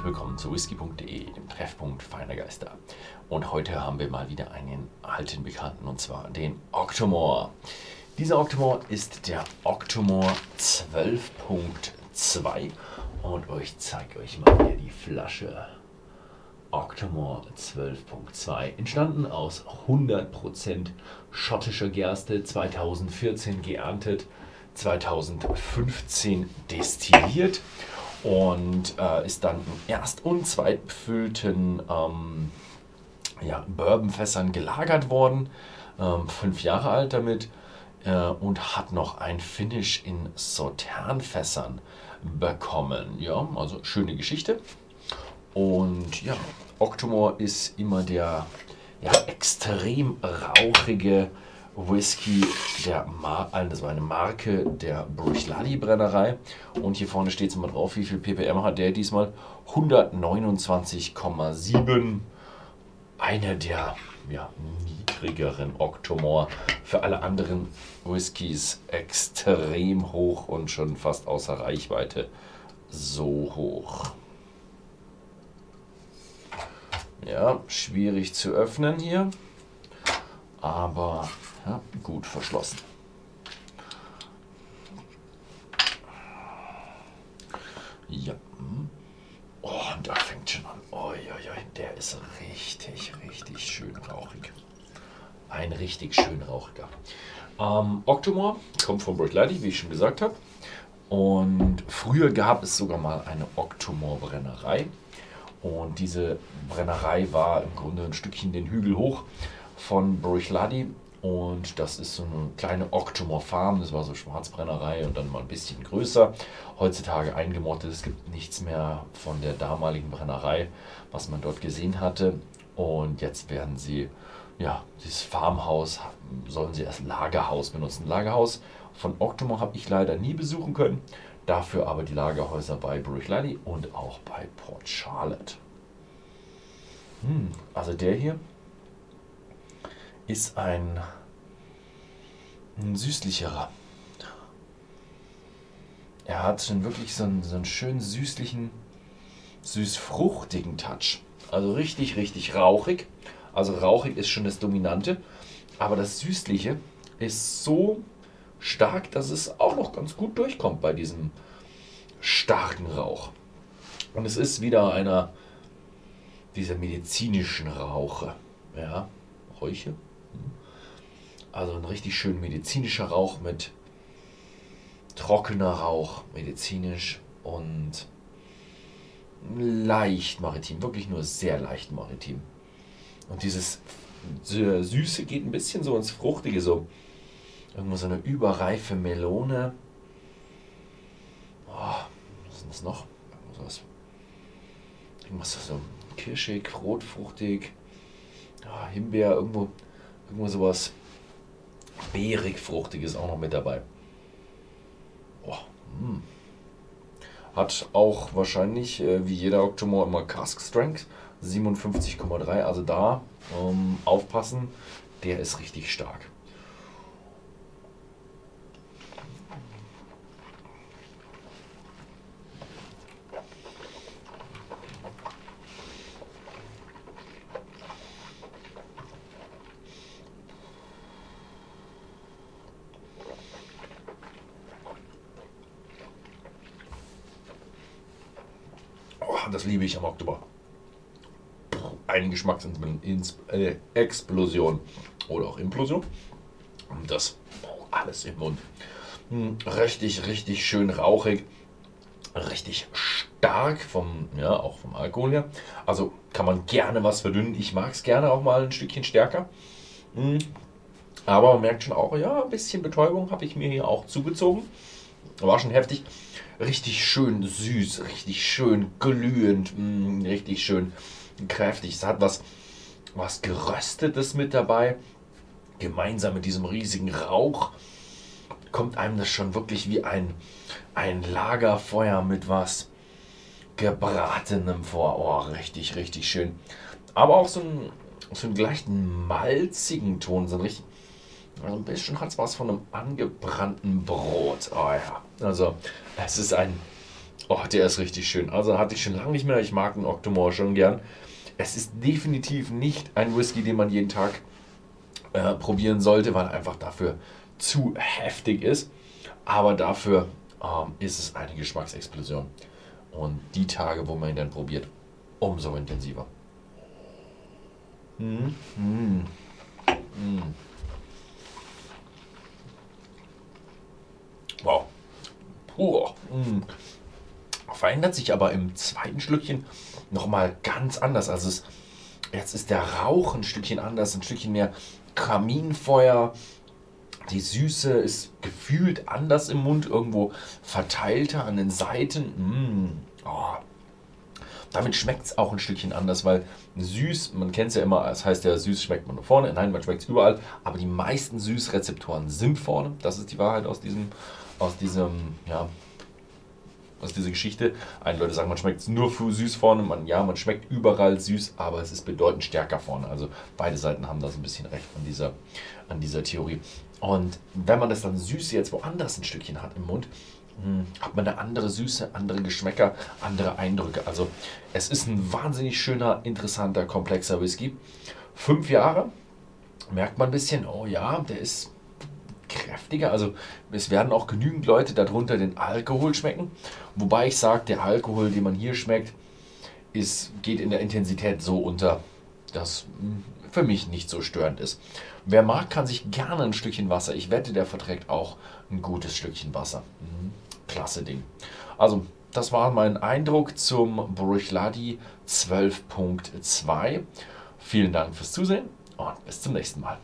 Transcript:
herzlich willkommen zu whisky.de, dem Treffpunkt feiner Geister. Und heute haben wir mal wieder einen alten Bekannten und zwar den Octomore. Dieser Octomore ist der Octomore 12.2 und ich zeige euch mal hier die Flasche. Octomore 12.2, entstanden aus 100% schottischer Gerste, 2014 geerntet, 2015 destilliert und äh, ist dann in erst- und zweitbefüllten ähm, ja, Bourbonfässern gelagert worden, ähm, fünf Jahre alt damit äh, und hat noch ein Finish in Sauternfässern bekommen. Ja, also schöne Geschichte. Und ja, Octomore ist immer der ja, extrem rauchige Whisky, der Mar also das war eine Marke der Bruichladi Brennerei. Und hier vorne steht es immer drauf, wie viel ppm hat der diesmal? 129,7. Einer der ja, niedrigeren Octomore. Für alle anderen Whiskys extrem hoch und schon fast außer Reichweite so hoch. Ja, schwierig zu öffnen hier, aber ja, gut verschlossen. Ja. Hm. Oh, und da fängt schon an. Oh, ja, ja, der ist richtig, richtig schön rauchig. Ein richtig schön rauchiger. Ähm, Octomore kommt von Brooklady, wie ich schon gesagt habe. Und früher gab es sogar mal eine Octomore-Brennerei. Und diese Brennerei war im Grunde ein Stückchen den Hügel hoch von Bruichladi. Und das ist so eine kleine Octomore Farm. Das war so Schwarzbrennerei und dann mal ein bisschen größer. Heutzutage eingemottet. Es gibt nichts mehr von der damaligen Brennerei, was man dort gesehen hatte. Und jetzt werden sie, ja, dieses Farmhaus sollen sie als Lagerhaus benutzen. Lagerhaus von Octomore habe ich leider nie besuchen können. Dafür aber die Lagerhäuser bei Bruichladi und auch bei Port Charlotte. Hm, also der hier ist ein, ein süßlicherer. Er hat schon wirklich so einen, so einen schönen süßlichen, süß-fruchtigen Touch. Also richtig, richtig rauchig. Also rauchig ist schon das Dominante. Aber das Süßliche ist so stark, dass es auch noch ganz gut durchkommt bei diesem starken Rauch. Und es ist wieder einer dieser medizinischen Rauche. Ja, Räuche. Also ein richtig schön medizinischer Rauch mit trockener Rauch, medizinisch und leicht maritim, wirklich nur sehr leicht maritim. Und dieses Süße geht ein bisschen so ins Fruchtige, so Irgendwo so eine überreife Melone. Oh, was ist denn das noch? Irgendwas, irgendwas so kirschig, rotfruchtig. Oh, Himbeer, irgendwo, irgendwo sowas beerig fruchtiges auch noch mit dabei. Oh. Hat auch wahrscheinlich, äh, wie jeder Octomore, immer Cask Strength 57,3. Also da ähm, aufpassen, der ist richtig stark. Das liebe ich am Oktober. Eine Geschmacksexplosion oder auch Implosion. Und das alles im Mund. Hm, richtig, richtig schön rauchig. Richtig stark vom, ja, auch vom Alkohol her. Also kann man gerne was verdünnen. Ich mag es gerne auch mal ein Stückchen stärker. Hm, aber man merkt schon auch, ja, ein bisschen Betäubung habe ich mir hier auch zugezogen. War schon heftig richtig schön süß, richtig schön glühend, mh, mm, richtig schön kräftig. Es hat was, was Geröstetes mit dabei. Gemeinsam mit diesem riesigen Rauch kommt einem das schon wirklich wie ein, ein Lagerfeuer mit was Gebratenem vor. Oh, richtig, richtig schön. Aber auch so, ein, so einen leichten malzigen Ton, so ein richtig also ein bisschen hat es was von einem angebrannten Brot. Oh ja. Also es ist ein, Oh, der ist richtig schön. Also hatte ich schon lange nicht mehr. Ich mag einen Octomore schon gern. Es ist definitiv nicht ein Whisky, den man jeden Tag äh, probieren sollte, weil er einfach dafür zu heftig ist. Aber dafür ähm, ist es eine Geschmacksexplosion. Und die Tage, wo man ihn dann probiert, umso intensiver. Mm, mm, mm. Wow. Puh. Mm. Verändert sich aber im zweiten Schlückchen nochmal ganz anders. Also es, jetzt ist der Rauch ein Stückchen anders, ein Stückchen mehr Kaminfeuer. Die Süße ist gefühlt anders im Mund, irgendwo verteilter an den Seiten. Mm. Oh. Damit schmeckt es auch ein Stückchen anders, weil süß, man kennt es ja immer, es das heißt ja, süß schmeckt man nur vorne. Nein, man schmeckt es überall, aber die meisten Süßrezeptoren sind vorne. Das ist die Wahrheit aus diesem, aus diesem, ja, aus dieser Geschichte. Einige Leute sagen, man schmeckt nur süß vorne. Man, ja, man schmeckt überall süß, aber es ist bedeutend stärker vorne. Also beide Seiten haben da so ein bisschen recht an dieser, an dieser Theorie. Und wenn man das dann süß jetzt woanders ein Stückchen hat im Mund, hm, hat man eine andere Süße, andere Geschmäcker, andere Eindrücke. Also es ist ein wahnsinnig schöner, interessanter, komplexer Whisky. Fünf Jahre, merkt man ein bisschen, oh ja, der ist kräftiger. Also es werden auch genügend Leute darunter den Alkohol schmecken. Wobei ich sage, der Alkohol, den man hier schmeckt, ist, geht in der Intensität so unter, dass hm, für mich nicht so störend ist. Wer mag, kann sich gerne ein Stückchen Wasser. Ich wette, der verträgt auch ein gutes Stückchen Wasser. Mhm. Klasse Ding. Also, das war mein Eindruck zum Bruichladi 12.2. Vielen Dank fürs Zusehen und bis zum nächsten Mal.